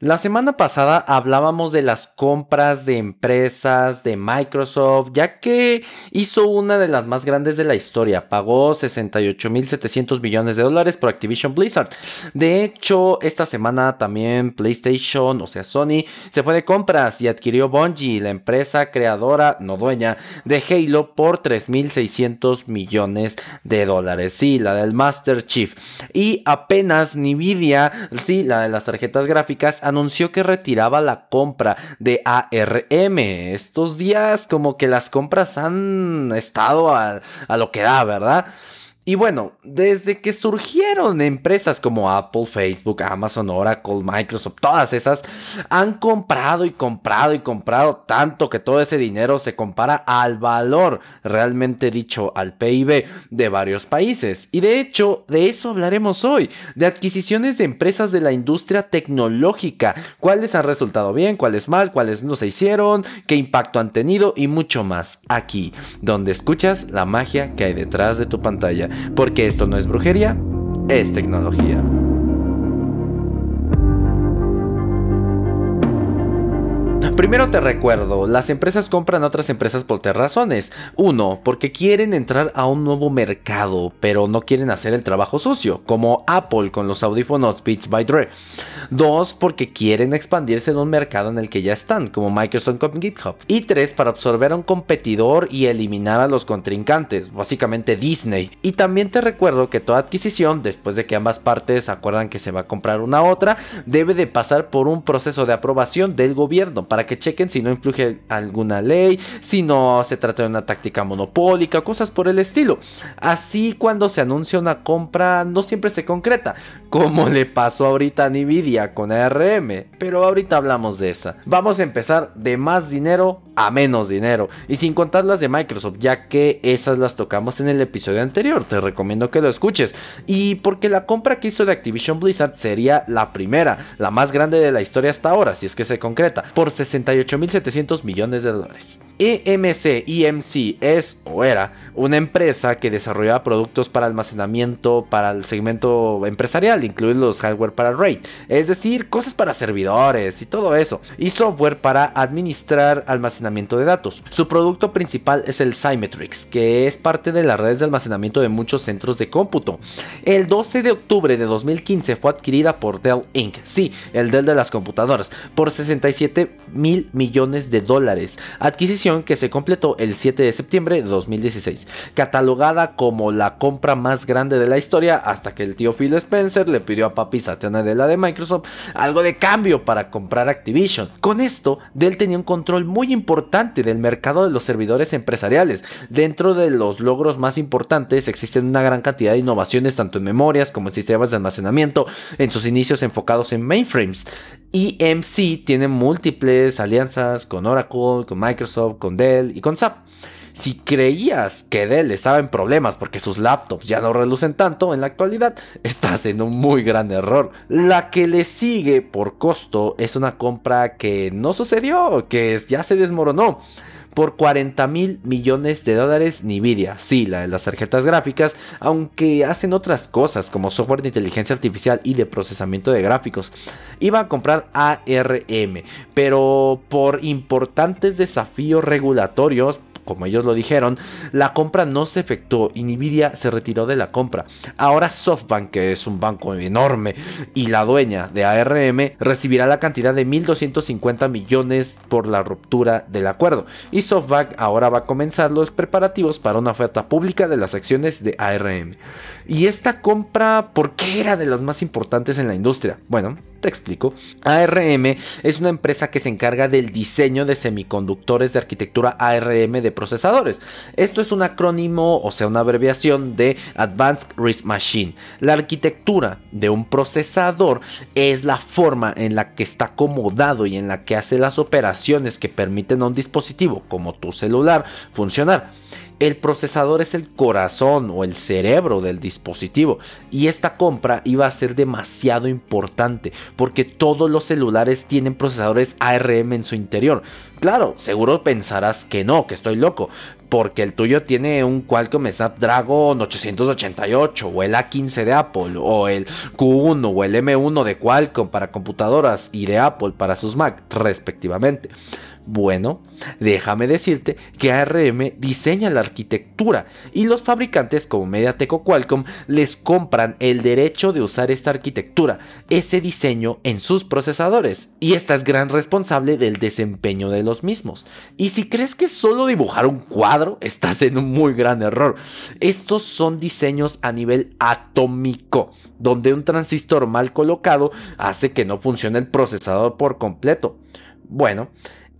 La semana pasada hablábamos de las compras de empresas de Microsoft, ya que hizo una de las más grandes de la historia, pagó 68.700 millones de dólares por Activision Blizzard. De hecho, esta semana también PlayStation, o sea Sony, se fue de compras y adquirió Bungie, la empresa creadora, no dueña, de Halo por 3.600 millones de dólares. Sí, la del Master Chief. Y apenas Nvidia, sí, la de las tarjetas gráficas, anunció que retiraba la compra de ARM. Estos días como que las compras han estado a, a lo que da, ¿verdad? Y bueno, desde que surgieron empresas como Apple, Facebook, Amazon, Oracle, Microsoft, todas esas han comprado y comprado y comprado tanto que todo ese dinero se compara al valor realmente dicho al PIB de varios países. Y de hecho, de eso hablaremos hoy, de adquisiciones de empresas de la industria tecnológica, cuáles han resultado bien, cuáles mal, cuáles no se hicieron, qué impacto han tenido y mucho más aquí, donde escuchas la magia que hay detrás de tu pantalla porque esto no es brujería, es tecnología. Primero te recuerdo, las empresas compran otras empresas por tres razones. Uno, porque quieren entrar a un nuevo mercado, pero no quieren hacer el trabajo sucio, como Apple con los audífonos Beats by Dre. Dos, porque quieren expandirse en un mercado en el que ya están, como Microsoft con GitHub. Y tres, para absorber a un competidor y eliminar a los contrincantes, básicamente Disney. Y también te recuerdo que toda adquisición, después de que ambas partes acuerdan que se va a comprar una otra, debe de pasar por un proceso de aprobación del gobierno para que chequen si no influye alguna ley, si no se trata de una táctica monopólica, cosas por el estilo. Así cuando se anuncia una compra no siempre se concreta, como le pasó ahorita a Nvidia con ARM, pero ahorita hablamos de esa. Vamos a empezar de más dinero a menos dinero, y sin contar las de Microsoft, ya que esas las tocamos en el episodio anterior, te recomiendo que lo escuches. Y porque la compra que hizo de Activision Blizzard sería la primera, la más grande de la historia hasta ahora, si es que se concreta, por 68.700 millones de dólares. EMC EMC es o era una empresa que desarrollaba productos para almacenamiento para el segmento empresarial, incluidos los hardware para RAID, es decir, cosas para servidores y todo eso, y software para administrar almacenamiento de datos. Su producto principal es el Symmetrix, que es parte de las redes de almacenamiento de muchos centros de cómputo. El 12 de octubre de 2015 fue adquirida por Dell Inc., sí, el Dell de las computadoras, por 67 mil millones de dólares. Adquisición que se completó el 7 de septiembre de 2016, catalogada como la compra más grande de la historia hasta que el tío Phil Spencer le pidió a papi Satya de la de Microsoft algo de cambio para comprar Activision. Con esto, Dell tenía un control muy importante del mercado de los servidores empresariales. Dentro de los logros más importantes existen una gran cantidad de innovaciones tanto en memorias como en sistemas de almacenamiento, en sus inicios enfocados en mainframes. EMC tiene múltiples alianzas con Oracle, con Microsoft, con Dell y con SAP. Si creías que Dell estaba en problemas porque sus laptops ya no relucen tanto en la actualidad, estás en un muy gran error. La que le sigue por costo es una compra que no sucedió, que ya se desmoronó por 40 mil millones de dólares Nvidia. Sí, la de las tarjetas gráficas, aunque hacen otras cosas como software de inteligencia artificial y de procesamiento de gráficos. Iba a comprar ARM, pero por importantes desafíos regulatorios como ellos lo dijeron, la compra no se efectuó y Nvidia se retiró de la compra. Ahora SoftBank, que es un banco enorme y la dueña de ARM, recibirá la cantidad de 1.250 millones por la ruptura del acuerdo. Y SoftBank ahora va a comenzar los preparativos para una oferta pública de las acciones de ARM. Y esta compra, ¿por qué era de las más importantes en la industria? Bueno, te explico. ARM es una empresa que se encarga del diseño de semiconductores de arquitectura ARM de procesadores. Esto es un acrónimo, o sea, una abreviación de Advanced Risk Machine. La arquitectura de un procesador es la forma en la que está acomodado y en la que hace las operaciones que permiten a un dispositivo como tu celular funcionar. El procesador es el corazón o el cerebro del dispositivo y esta compra iba a ser demasiado importante porque todos los celulares tienen procesadores ARM en su interior. Claro, seguro pensarás que no, que estoy loco, porque el tuyo tiene un Qualcomm Snapdragon 888 o el A15 de Apple o el Q1 o el M1 de Qualcomm para computadoras y de Apple para sus Mac respectivamente. Bueno, déjame decirte que ARM diseña la arquitectura y los fabricantes como MediaTek o Qualcomm les compran el derecho de usar esta arquitectura, ese diseño en sus procesadores y esta es gran responsable del desempeño de los mismos. Y si crees que solo dibujar un cuadro, estás en un muy gran error. Estos son diseños a nivel atómico, donde un transistor mal colocado hace que no funcione el procesador por completo. Bueno,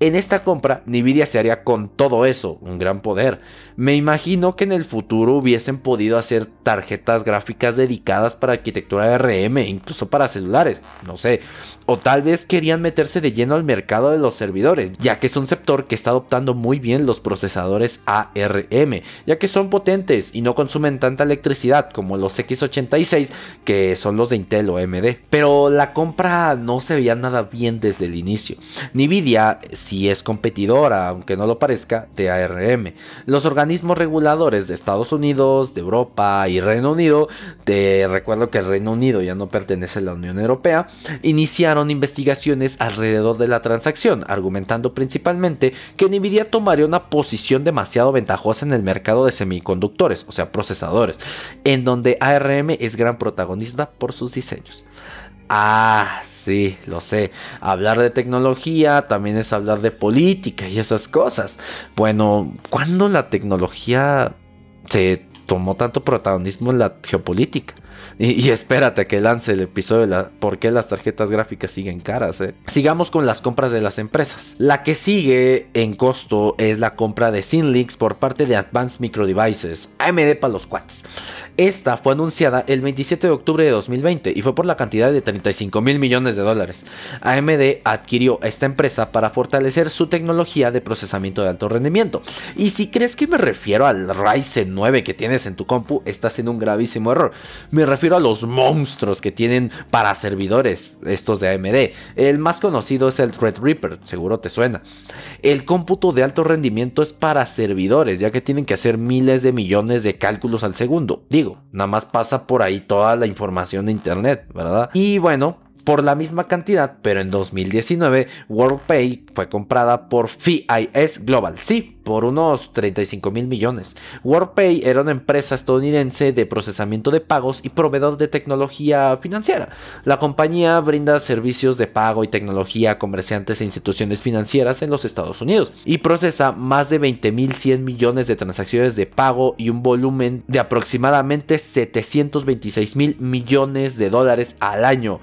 en esta compra, Nvidia se haría con todo eso, un gran poder. Me imagino que en el futuro hubiesen podido hacer tarjetas gráficas dedicadas para arquitectura RM, incluso para celulares, no sé. O tal vez querían meterse de lleno al mercado de los servidores, ya que es un sector que está adoptando muy bien los procesadores ARM, ya que son potentes y no consumen tanta electricidad como los X86, que son los de Intel o AMD. Pero la compra no se veía nada bien desde el inicio. Nvidia si es competidora, aunque no lo parezca, de ARM. Los organismos reguladores de Estados Unidos, de Europa y Reino Unido, te recuerdo que el Reino Unido ya no pertenece a la Unión Europea, iniciaron investigaciones alrededor de la transacción, argumentando principalmente que Nvidia tomaría una posición demasiado ventajosa en el mercado de semiconductores, o sea, procesadores, en donde ARM es gran protagonista por sus diseños. Ah, sí, lo sé. Hablar de tecnología también es hablar de política y esas cosas. Bueno, ¿cuándo la tecnología se tomó tanto protagonismo en la geopolítica? Y, espérate que lance el episodio de la, por qué las tarjetas gráficas siguen caras. Eh? Sigamos con las compras de las empresas. La que sigue en costo es la compra de Synlinks por parte de Advanced Micro Devices, AMD para los cuates. Esta fue anunciada el 27 de octubre de 2020 y fue por la cantidad de 35 mil millones de dólares. AMD adquirió esta empresa para fortalecer su tecnología de procesamiento de alto rendimiento. Y si crees que me refiero al Ryzen 9 que tienes en tu compu, estás en un gravísimo error. Me refiero a los monstruos que tienen para servidores, estos de AMD. El más conocido es el Threadripper, seguro te suena. El cómputo de alto rendimiento es para servidores, ya que tienen que hacer miles de millones de cálculos al segundo. Digo, nada más pasa por ahí toda la información de internet, ¿verdad? Y bueno, por la misma cantidad, pero en 2019 WorldPay fue comprada por FIS Global, sí, por unos 35 mil millones. WorldPay era una empresa estadounidense de procesamiento de pagos y proveedor de tecnología financiera. La compañía brinda servicios de pago y tecnología a comerciantes e instituciones financieras en los Estados Unidos y procesa más de 20 mil 100 millones de transacciones de pago y un volumen de aproximadamente 726 mil millones de dólares al año.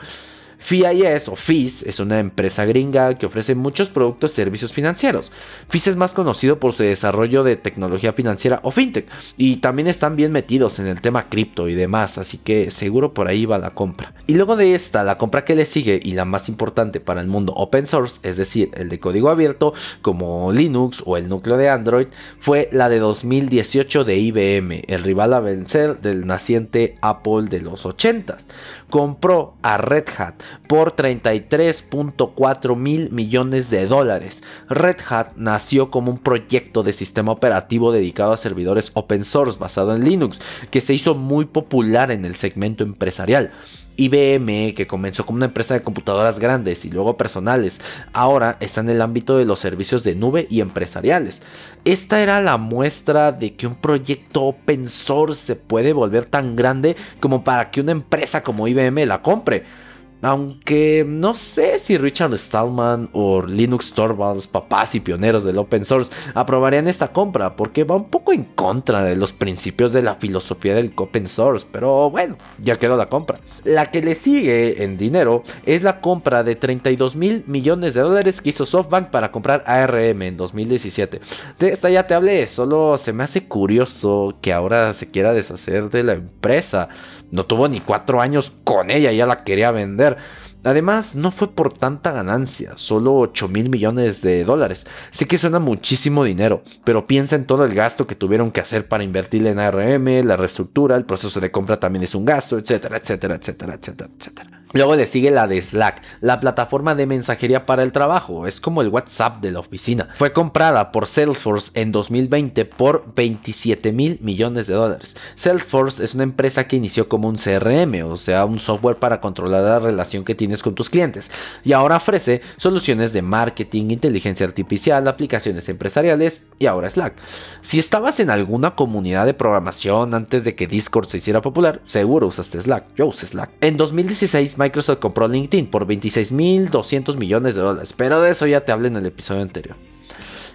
FIS o FIS es una empresa gringa que ofrece muchos productos y servicios financieros. FIS es más conocido por su desarrollo de tecnología financiera o fintech y también están bien metidos en el tema cripto y demás, así que seguro por ahí va la compra. Y luego de esta, la compra que le sigue y la más importante para el mundo open source, es decir, el de código abierto como Linux o el núcleo de Android, fue la de 2018 de IBM, el rival a vencer del naciente Apple de los 80s compró a Red Hat por 33.4 mil millones de dólares. Red Hat nació como un proyecto de sistema operativo dedicado a servidores open source basado en Linux, que se hizo muy popular en el segmento empresarial. IBM, que comenzó como una empresa de computadoras grandes y luego personales, ahora está en el ámbito de los servicios de nube y empresariales. Esta era la muestra de que un proyecto open source se puede volver tan grande como para que una empresa como IBM la compre. Aunque no sé si Richard Stallman o Linux Torvalds, papás y pioneros del open source, aprobarían esta compra, porque va un poco en contra de los principios de la filosofía del open source, pero bueno, ya quedó la compra. La que le sigue en dinero es la compra de 32 mil millones de dólares que hizo SoftBank para comprar ARM en 2017. De esta ya te hablé, solo se me hace curioso que ahora se quiera deshacer de la empresa. No tuvo ni cuatro años con ella, ya la quería vender. Además, no fue por tanta ganancia, solo 8 mil millones de dólares. Sé que suena muchísimo dinero, pero piensa en todo el gasto que tuvieron que hacer para invertir en ARM, la reestructura, el proceso de compra también es un gasto, etcétera, etcétera, etcétera, etcétera, etcétera. Luego le sigue la de Slack, la plataforma de mensajería para el trabajo. Es como el WhatsApp de la oficina. Fue comprada por Salesforce en 2020 por 27 mil millones de dólares. Salesforce es una empresa que inició como un CRM, o sea, un software para controlar la relación que tienes con tus clientes. Y ahora ofrece soluciones de marketing, inteligencia artificial, aplicaciones empresariales y ahora Slack. Si estabas en alguna comunidad de programación antes de que Discord se hiciera popular, seguro usaste Slack. Yo usé Slack. En 2016, Microsoft compró LinkedIn por 26.200 millones de dólares, pero de eso ya te hablé en el episodio anterior.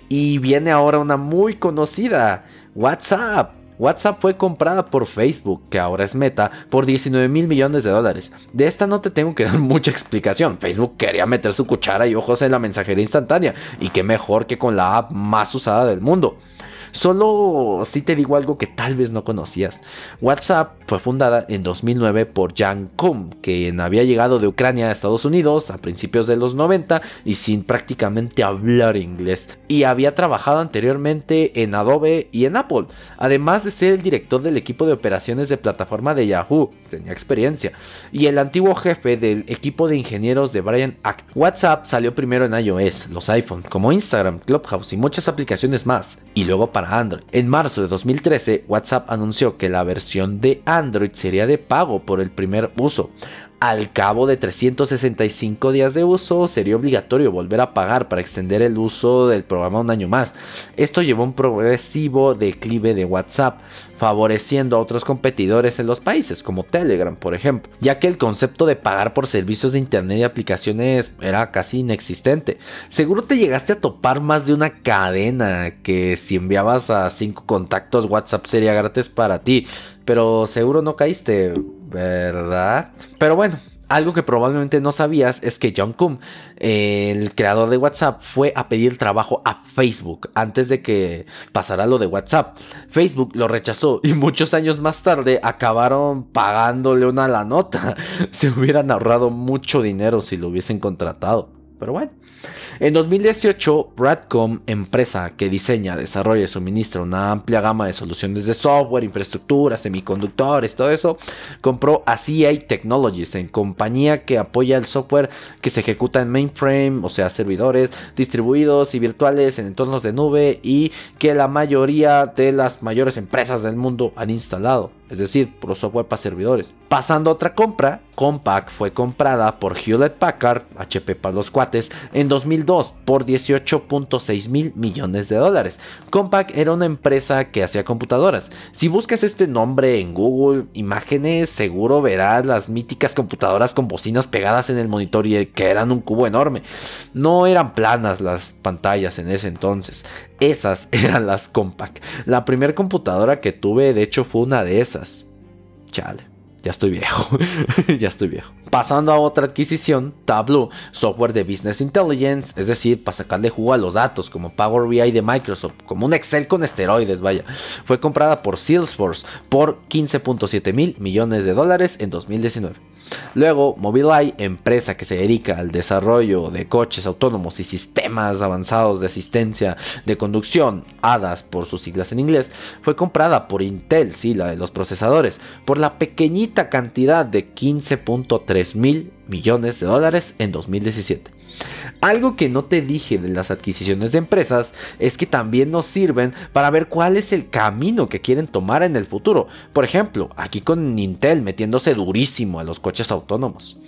Y viene ahora una muy conocida, WhatsApp. WhatsApp fue comprada por Facebook, que ahora es Meta, por 19 mil millones de dólares. De esta no te tengo que dar mucha explicación. Facebook quería meter su cuchara y ojos en la mensajería instantánea, y qué mejor que con la app más usada del mundo. Solo si te digo algo que tal vez no conocías. WhatsApp fue fundada en 2009 por Jan Koum, quien había llegado de Ucrania a Estados Unidos a principios de los 90 y sin prácticamente hablar inglés. Y había trabajado anteriormente en Adobe y en Apple, además de ser el director del equipo de operaciones de plataforma de Yahoo, tenía experiencia, y el antiguo jefe del equipo de ingenieros de Brian Act. WhatsApp salió primero en iOS, los iPhone, como Instagram, Clubhouse y muchas aplicaciones más, y luego para Android. En marzo de 2013, WhatsApp anunció que la versión de Android sería de pago por el primer uso. Al cabo de 365 días de uso, sería obligatorio volver a pagar para extender el uso del programa un año más. Esto llevó a un progresivo declive de WhatsApp, favoreciendo a otros competidores en los países, como Telegram, por ejemplo, ya que el concepto de pagar por servicios de internet y aplicaciones era casi inexistente. Seguro te llegaste a topar más de una cadena que si enviabas a 5 contactos WhatsApp sería gratis para ti, pero seguro no caíste, ¿verdad? Pero bueno, algo que probablemente no sabías es que John Kuhn, el creador de WhatsApp, fue a pedir trabajo a Facebook antes de que pasara lo de WhatsApp. Facebook lo rechazó y muchos años más tarde acabaron pagándole una la nota. Se hubieran ahorrado mucho dinero si lo hubiesen contratado. Pero bueno. En 2018, Bradcom, empresa que diseña, desarrolla y suministra una amplia gama de soluciones de software, infraestructura, semiconductores, todo eso, compró a CA Technologies, en compañía que apoya el software que se ejecuta en mainframe, o sea, servidores distribuidos y virtuales en entornos de nube y que la mayoría de las mayores empresas del mundo han instalado es decir, pro software para servidores. Pasando a otra compra, Compaq fue comprada por Hewlett Packard, HP para los en 2002 por 18.6 mil millones de dólares. Compaq era una empresa que hacía computadoras. Si buscas este nombre en Google Imágenes, seguro verás las míticas computadoras con bocinas pegadas en el monitor y que eran un cubo enorme. No eran planas las pantallas en ese entonces. Esas eran las Compaq. La primera computadora que tuve, de hecho, fue una de esas. Chale, ya estoy viejo. ya estoy viejo. Pasando a otra adquisición, Tableau, software de Business Intelligence, es decir, para sacarle jugo a los datos, como Power BI de Microsoft, como un Excel con esteroides, vaya. Fue comprada por Salesforce por 15.7 mil millones de dólares en 2019. Luego, Mobileye, empresa que se dedica al desarrollo de coches autónomos y sistemas avanzados de asistencia de conducción, ADAS por sus siglas en inglés, fue comprada por Intel, sí, la de los procesadores, por la pequeñita cantidad de 15.3 mil millones de dólares en 2017. Algo que no te dije de las adquisiciones de empresas es que también nos sirven para ver cuál es el camino que quieren tomar en el futuro. Por ejemplo, aquí con Intel metiéndose durísimo a los coches autónomos.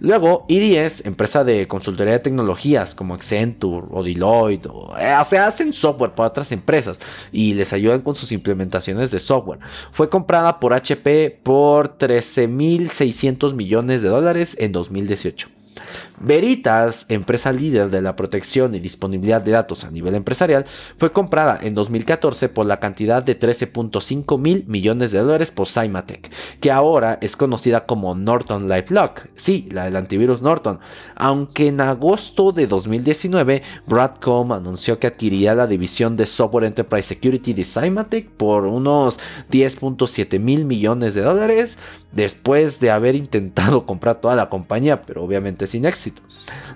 Luego, IDS, empresa de consultoría de tecnologías como Accenture o Deloitte, o, eh, o, sea, hacen software para otras empresas y les ayudan con sus implementaciones de software. Fue comprada por HP por 13.600 millones de dólares en 2018. Veritas, empresa líder de la protección y disponibilidad de datos a nivel empresarial, fue comprada en 2014 por la cantidad de 13.5 mil millones de dólares por Cymatec, que ahora es conocida como Norton LifeLock, sí, la del antivirus Norton, aunque en agosto de 2019 Broadcom anunció que adquiría la división de Software Enterprise Security de Cymatec por unos 10.7 mil millones de dólares, después de haber intentado comprar toda la compañía, pero obviamente sin éxito.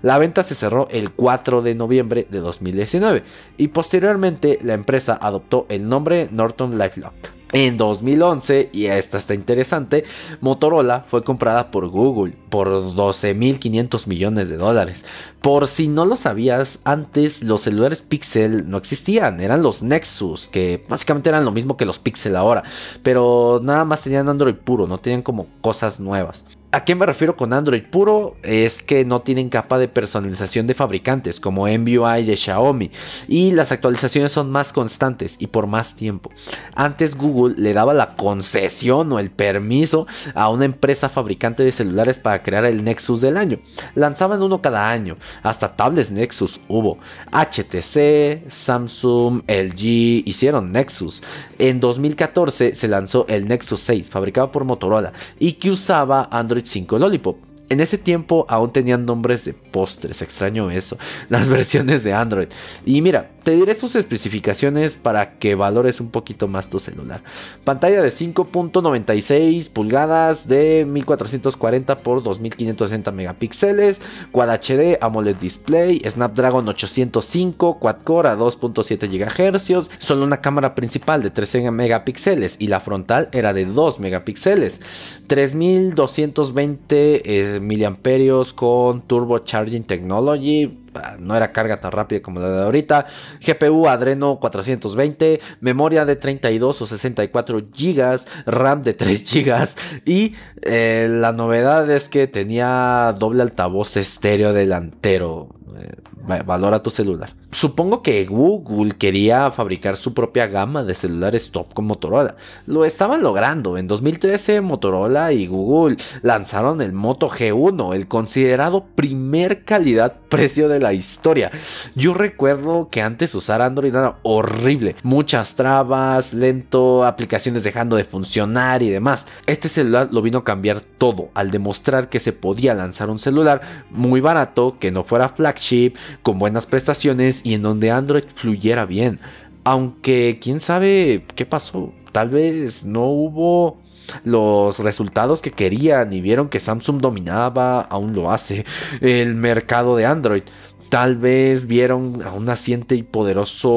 La venta se cerró el 4 de noviembre de 2019 y posteriormente la empresa adoptó el nombre Norton LifeLock. En 2011, y esta está interesante, Motorola fue comprada por Google por 12.500 millones de dólares. Por si no lo sabías, antes los celulares Pixel no existían, eran los Nexus, que básicamente eran lo mismo que los Pixel ahora, pero nada más tenían Android puro, no tenían como cosas nuevas. ¿A qué me refiero con Android puro? Es que no tienen capa de personalización de fabricantes como MBUI de Xiaomi y las actualizaciones son más constantes y por más tiempo. Antes Google le daba la concesión o el permiso a una empresa fabricante de celulares para crear el Nexus del año. Lanzaban uno cada año, hasta tablets Nexus hubo. HTC, Samsung, LG hicieron Nexus. En 2014 se lanzó el Nexus 6 fabricado por Motorola y que usaba Android 5 Lollipop. En ese tiempo aún tenían nombres de postres, extraño eso, las versiones de Android. Y mira, te diré sus especificaciones para que valores un poquito más tu celular. Pantalla de 5.96 pulgadas de 1440 x 2560 megapíxeles, Quad HD AMOLED display, Snapdragon 805 quad core a 2.7 GHz, solo una cámara principal de 13 megapíxeles y la frontal era de 2 megapíxeles, 3220 miliamperios con Turbo Charging Technology. Ah, no era carga tan rápida como la de ahorita. GPU Adreno 420, memoria de 32 o 64 GB, RAM de 3 GB y eh, la novedad es que tenía doble altavoz estéreo delantero. Eh, valora tu celular. Supongo que Google quería fabricar su propia gama de celulares top con Motorola. Lo estaban logrando. En 2013 Motorola y Google lanzaron el Moto G1, el considerado primer calidad-precio de la historia. Yo recuerdo que antes usar Android era horrible. Muchas trabas, lento, aplicaciones dejando de funcionar y demás. Este celular lo vino a cambiar todo al demostrar que se podía lanzar un celular muy barato, que no fuera flagship, con buenas prestaciones y en donde Android fluyera bien. Aunque quién sabe qué pasó. Tal vez no hubo los resultados que querían y vieron que Samsung dominaba, aún lo hace, el mercado de Android. Tal vez vieron a un naciente y poderoso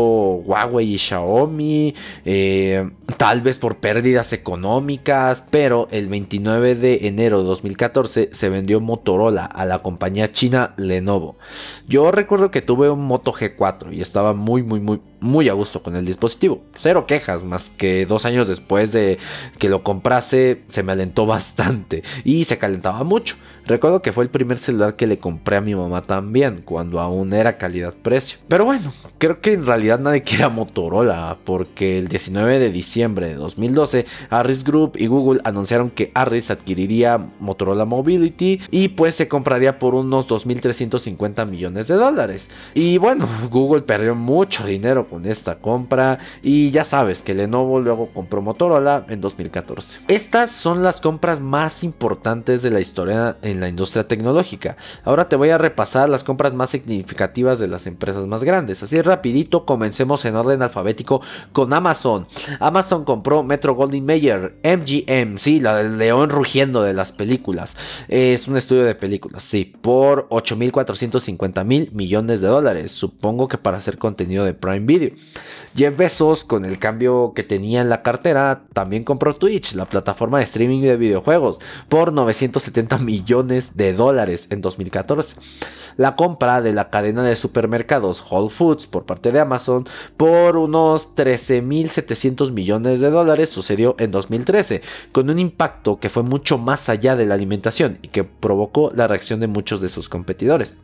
Huawei y Xiaomi, eh, tal vez por pérdidas económicas, pero el 29 de enero de 2014 se vendió Motorola a la compañía china Lenovo. Yo recuerdo que tuve un Moto G4 y estaba muy, muy, muy, muy a gusto con el dispositivo. Cero quejas, más que dos años después de que lo comprase se me alentó bastante y se calentaba mucho. Recuerdo que fue el primer celular que le compré a mi mamá también, cuando aún era calidad-precio. Pero bueno, creo que en realidad nadie quiere Motorola, porque el 19 de diciembre de 2012, Harris Group y Google anunciaron que Harris adquiriría Motorola Mobility y pues se compraría por unos 2.350 millones de dólares. Y bueno, Google perdió mucho dinero con esta compra y ya sabes que Lenovo luego compró Motorola en 2014. Estas son las compras más importantes de la historia en la industria tecnológica. Ahora te voy a repasar las compras más significativas de las empresas más grandes. Así rapidito, comencemos en orden alfabético con Amazon. Amazon compró Metro Goldwyn Mayer, MGM, sí, la del león rugiendo de las películas. Es un estudio de películas, sí, por 8.450 mil millones de dólares. Supongo que para hacer contenido de Prime Video. Jeff Bezos, con el cambio que tenía en la cartera, también compró Twitch, la plataforma de streaming de videojuegos, por 970 millones de dólares en 2014. La compra de la cadena de supermercados Whole Foods por parte de Amazon por unos 13.700 millones de dólares sucedió en 2013, con un impacto que fue mucho más allá de la alimentación y que provocó la reacción de muchos de sus competidores.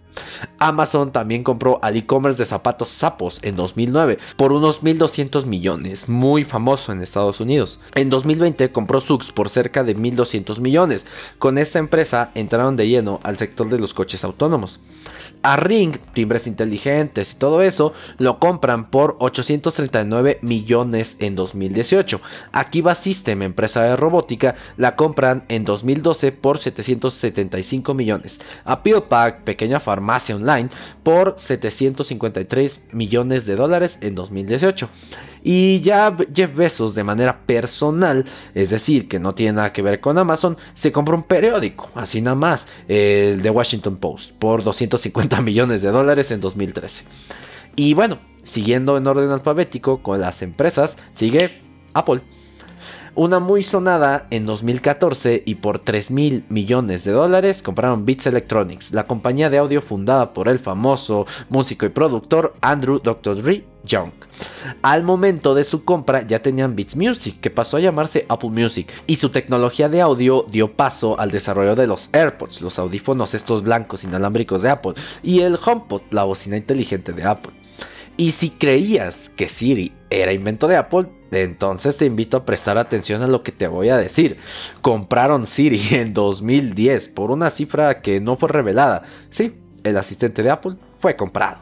Amazon también compró al e-commerce de zapatos Zappos en 2009 por unos 1.200 millones, muy famoso en Estados Unidos. En 2020 compró Sux por cerca de 1.200 millones. Con esta empresa entraron de lleno al sector de los coches autónomos. A Ring, timbres inteligentes y todo eso, lo compran por 839 millones en 2018. Akiba System, empresa de robótica, la compran en 2012 por 775 millones. A PillPack, pequeña farmacia online, por 753 millones de dólares en 2018. Y ya Jeff Bezos de manera personal, es decir, que no tiene nada que ver con Amazon, se compró un periódico, así nada más, el The Washington Post, por 250 millones de dólares en 2013. Y bueno, siguiendo en orden alfabético con las empresas, sigue Apple. Una muy sonada en 2014 y por 3 mil millones de dólares compraron Beats Electronics, la compañía de audio fundada por el famoso músico y productor Andrew Dr. Dre Young. Al momento de su compra ya tenían Beats Music, que pasó a llamarse Apple Music, y su tecnología de audio dio paso al desarrollo de los AirPods, los audífonos estos blancos inalámbricos de Apple, y el HomePod, la bocina inteligente de Apple. Y si creías que Siri era invento de Apple, entonces te invito a prestar atención a lo que te voy a decir. Compraron Siri en 2010 por una cifra que no fue revelada. Sí, el asistente de Apple fue comprado.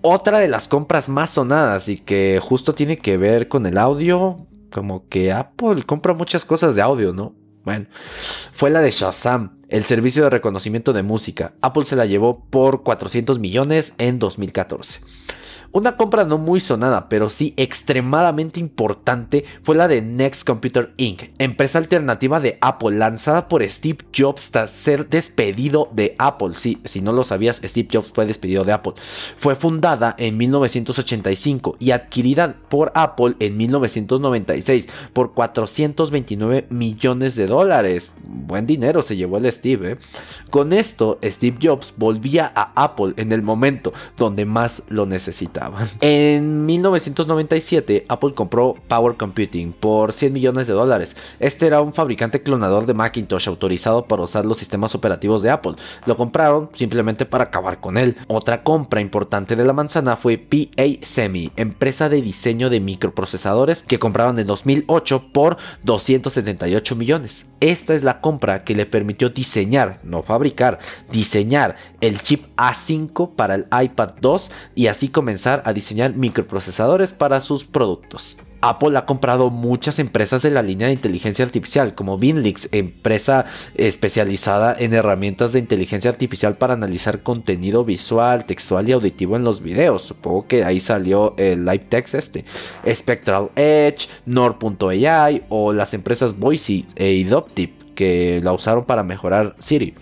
Otra de las compras más sonadas y que justo tiene que ver con el audio, como que Apple compra muchas cosas de audio, ¿no? Bueno, fue la de Shazam, el servicio de reconocimiento de música. Apple se la llevó por 400 millones en 2014. Una compra no muy sonada, pero sí extremadamente importante fue la de Next Computer Inc., empresa alternativa de Apple lanzada por Steve Jobs tras ser despedido de Apple. Sí, si no lo sabías, Steve Jobs fue despedido de Apple. Fue fundada en 1985 y adquirida por Apple en 1996 por 429 millones de dólares. Buen dinero se llevó el Steve. ¿eh? Con esto, Steve Jobs volvía a Apple en el momento donde más lo necesitaba. En 1997, Apple compró Power Computing por 100 millones de dólares. Este era un fabricante clonador de Macintosh autorizado para usar los sistemas operativos de Apple. Lo compraron simplemente para acabar con él. Otra compra importante de la manzana fue PA Semi, empresa de diseño de microprocesadores que compraron en 2008 por 278 millones. Esta es la compra que le permitió diseñar, no fabricar, diseñar el chip A5 para el iPad 2 y así comenzar a diseñar microprocesadores para sus productos. Apple ha comprado muchas empresas de la línea de inteligencia artificial, como Binlix, empresa especializada en herramientas de inteligencia artificial para analizar contenido visual, textual y auditivo en los videos. Supongo que ahí salió el Live Text este. Spectral Edge, Nord.ai o las empresas Voice e Adoptive que la usaron para mejorar Siri.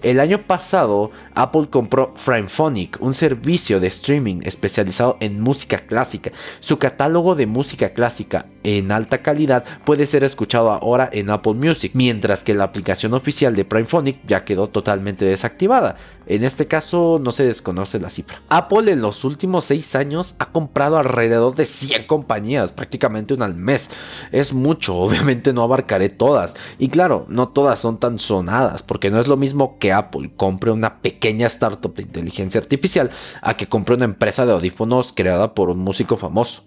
El año pasado, Apple compró Framephonic, un servicio de streaming especializado en música clásica. Su catálogo de música clásica en alta calidad puede ser escuchado ahora en Apple Music, mientras que la aplicación oficial de Primephonic ya quedó totalmente desactivada. En este caso no se desconoce la cifra. Apple en los últimos 6 años ha comprado alrededor de 100 compañías, prácticamente una al mes. Es mucho, obviamente no abarcaré todas. Y claro, no todas son tan sonadas, porque no es lo mismo que Apple compre una pequeña startup de inteligencia artificial a que compre una empresa de audífonos creada por un músico famoso.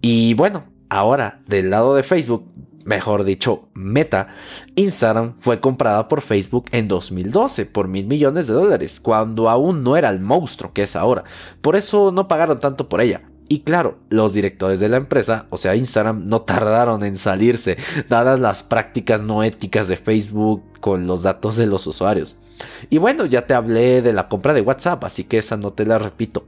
Y bueno, ahora del lado de Facebook mejor dicho, Meta, Instagram fue comprada por Facebook en 2012 por mil millones de dólares, cuando aún no era el monstruo que es ahora. Por eso no pagaron tanto por ella. Y claro, los directores de la empresa, o sea Instagram, no tardaron en salirse, dadas las prácticas no éticas de Facebook con los datos de los usuarios. Y bueno, ya te hablé de la compra de WhatsApp, así que esa no te la repito.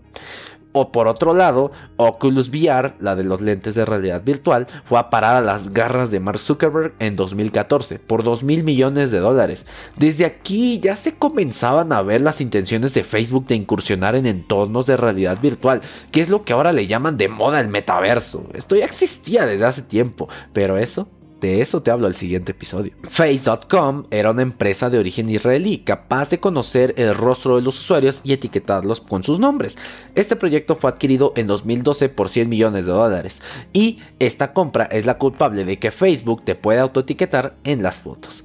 O por otro lado, Oculus VR, la de los lentes de realidad virtual, fue a parar a las garras de Mark Zuckerberg en 2014 por 2 mil millones de dólares. Desde aquí ya se comenzaban a ver las intenciones de Facebook de incursionar en entornos de realidad virtual, que es lo que ahora le llaman de moda el metaverso. Esto ya existía desde hace tiempo, pero eso de eso te hablo al siguiente episodio. Face.com era una empresa de origen israelí capaz de conocer el rostro de los usuarios y etiquetarlos con sus nombres. Este proyecto fue adquirido en 2012 por 100 millones de dólares y esta compra es la culpable de que Facebook te pueda autoetiquetar en las fotos.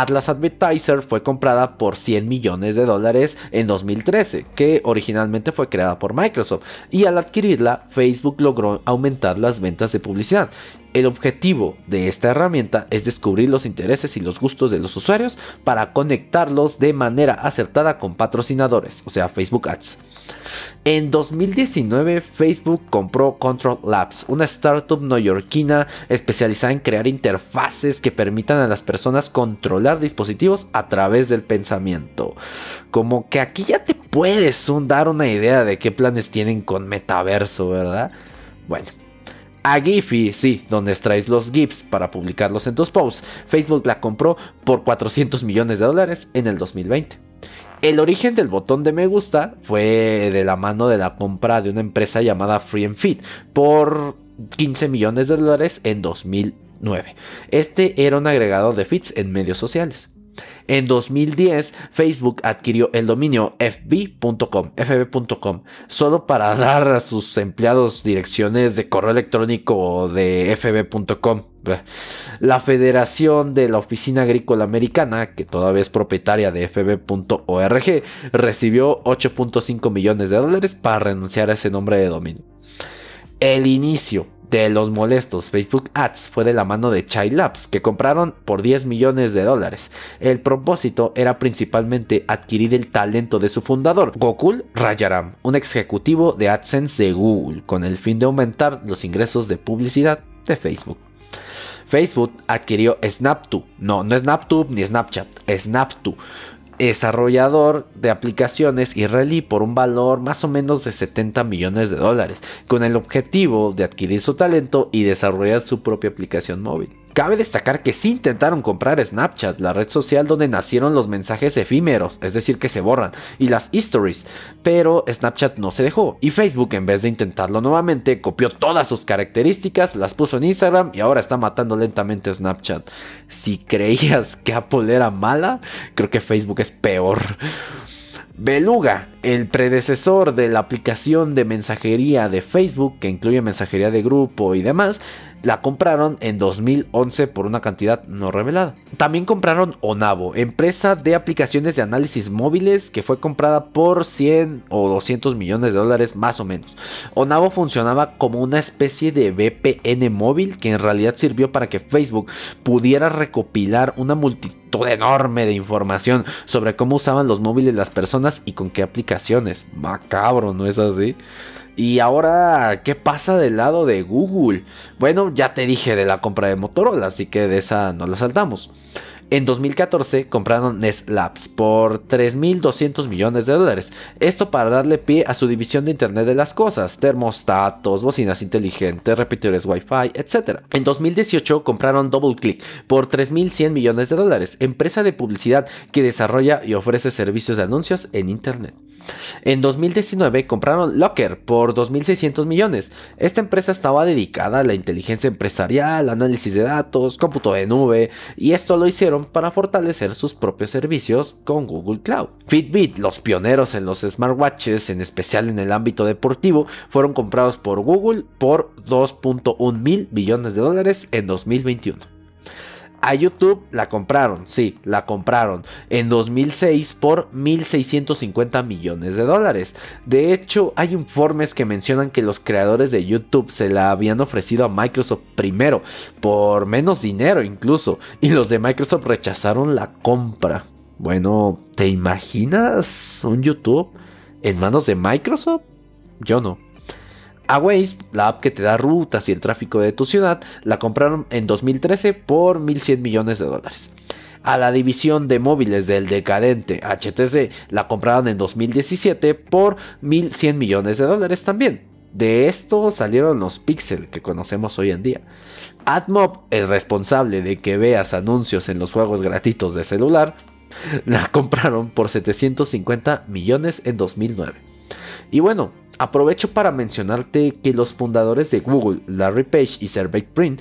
Atlas Advertiser fue comprada por 100 millones de dólares en 2013, que originalmente fue creada por Microsoft, y al adquirirla, Facebook logró aumentar las ventas de publicidad. El objetivo de esta herramienta es descubrir los intereses y los gustos de los usuarios para conectarlos de manera acertada con patrocinadores, o sea, Facebook Ads. En 2019, Facebook compró Control Labs, una startup neoyorquina especializada en crear interfaces que permitan a las personas controlar dispositivos a través del pensamiento. Como que aquí ya te puedes dar una idea de qué planes tienen con metaverso, ¿verdad? Bueno, a Giphy, sí, donde extraes los GIFs para publicarlos en tus posts. Facebook la compró por 400 millones de dólares en el 2020. El origen del botón de me gusta fue de la mano de la compra de una empresa llamada Free and Feed por 15 millones de dólares en 2009. Este era un agregado de feeds en medios sociales. En 2010, Facebook adquirió el dominio fb.com, fb.com, solo para dar a sus empleados direcciones de correo electrónico de fb.com. La Federación de la Oficina Agrícola Americana, que todavía es propietaria de fb.org, recibió 8.5 millones de dólares para renunciar a ese nombre de dominio. El inicio de los molestos Facebook Ads fue de la mano de Chai Labs, que compraron por 10 millones de dólares. El propósito era principalmente adquirir el talento de su fundador, Gokul Rajaram, un ejecutivo de AdSense de Google, con el fin de aumentar los ingresos de publicidad de Facebook. Facebook adquirió SnapTube, no, no SnapTube ni Snapchat, SnapTube, desarrollador de aplicaciones israelí por un valor más o menos de 70 millones de dólares, con el objetivo de adquirir su talento y desarrollar su propia aplicación móvil. Cabe destacar que sí intentaron comprar Snapchat, la red social donde nacieron los mensajes efímeros, es decir, que se borran, y las stories, pero Snapchat no se dejó, y Facebook en vez de intentarlo nuevamente, copió todas sus características, las puso en Instagram y ahora está matando lentamente Snapchat. Si creías que Apple era mala, creo que Facebook es peor. Beluga, el predecesor de la aplicación de mensajería de Facebook, que incluye mensajería de grupo y demás, la compraron en 2011 por una cantidad no revelada. También compraron Onavo, empresa de aplicaciones de análisis móviles que fue comprada por 100 o 200 millones de dólares más o menos. Onavo funcionaba como una especie de VPN móvil que en realidad sirvió para que Facebook pudiera recopilar una multitud enorme de información sobre cómo usaban los móviles las personas y con qué aplicaciones. Macabro, ¿no es así? Y ahora, ¿qué pasa del lado de Google? Bueno, ya te dije de la compra de Motorola, así que de esa no la saltamos. En 2014 compraron Nest Labs por 3.200 millones de dólares. Esto para darle pie a su división de Internet de las Cosas, termostatos, bocinas inteligentes, repetidores Wi-Fi, etc. En 2018 compraron DoubleClick por 3.100 millones de dólares, empresa de publicidad que desarrolla y ofrece servicios de anuncios en Internet. En 2019 compraron Locker por 2.600 millones. Esta empresa estaba dedicada a la inteligencia empresarial, análisis de datos, cómputo de nube, y esto lo hicieron para fortalecer sus propios servicios con Google Cloud. Fitbit, los pioneros en los smartwatches, en especial en el ámbito deportivo, fueron comprados por Google por 2.1 mil billones de dólares en 2021. A YouTube la compraron, sí, la compraron en 2006 por 1.650 millones de dólares. De hecho, hay informes que mencionan que los creadores de YouTube se la habían ofrecido a Microsoft primero, por menos dinero incluso, y los de Microsoft rechazaron la compra. Bueno, ¿te imaginas un YouTube en manos de Microsoft? Yo no. A Waze, la app que te da rutas y el tráfico de tu ciudad, la compraron en 2013 por 1.100 millones de dólares. A la división de móviles del decadente HTC la compraron en 2017 por 1.100 millones de dólares también. De esto salieron los Pixel que conocemos hoy en día. AdMob, el responsable de que veas anuncios en los juegos gratuitos de celular, la compraron por 750 millones en 2009. Y bueno, Aprovecho para mencionarte que los fundadores de Google, Larry Page y Sergey Brin,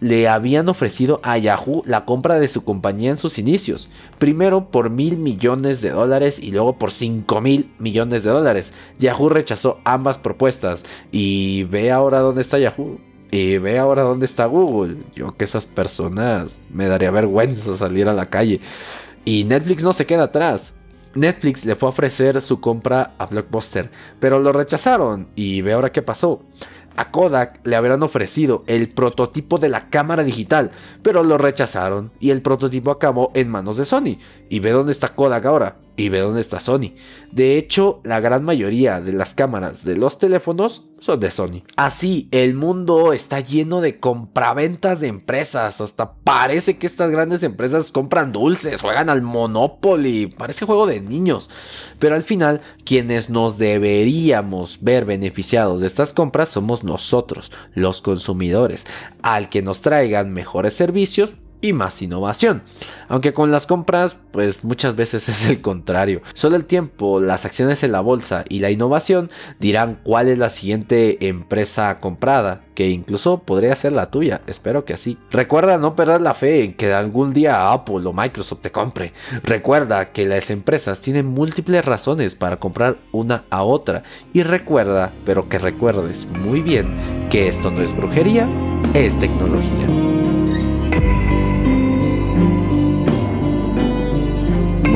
le habían ofrecido a Yahoo la compra de su compañía en sus inicios, primero por mil millones de dólares y luego por cinco mil millones de dólares. Yahoo rechazó ambas propuestas y ve ahora dónde está Yahoo Y ve ahora dónde está Google. Yo que esas personas me daría vergüenza salir a la calle. Y Netflix no se queda atrás. Netflix le fue a ofrecer su compra a Blockbuster, pero lo rechazaron. Y ve ahora qué pasó. A Kodak le habrían ofrecido el prototipo de la cámara digital, pero lo rechazaron y el prototipo acabó en manos de Sony. Y ve dónde está Kodak ahora y ve dónde está Sony. De hecho, la gran mayoría de las cámaras de los teléfonos son de Sony. Así, el mundo está lleno de compraventas de empresas. Hasta parece que estas grandes empresas compran dulces, juegan al Monopoly. Parece juego de niños. Pero al final, quienes nos deberíamos ver beneficiados de estas compras somos nosotros, los consumidores. Al que nos traigan mejores servicios, y más innovación. Aunque con las compras, pues muchas veces es el contrario. Solo el tiempo, las acciones en la bolsa y la innovación dirán cuál es la siguiente empresa comprada, que incluso podría ser la tuya, espero que así. Recuerda no perder la fe en que algún día Apple o Microsoft te compre. Recuerda que las empresas tienen múltiples razones para comprar una a otra. Y recuerda, pero que recuerdes muy bien, que esto no es brujería, es tecnología.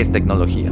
es tecnología.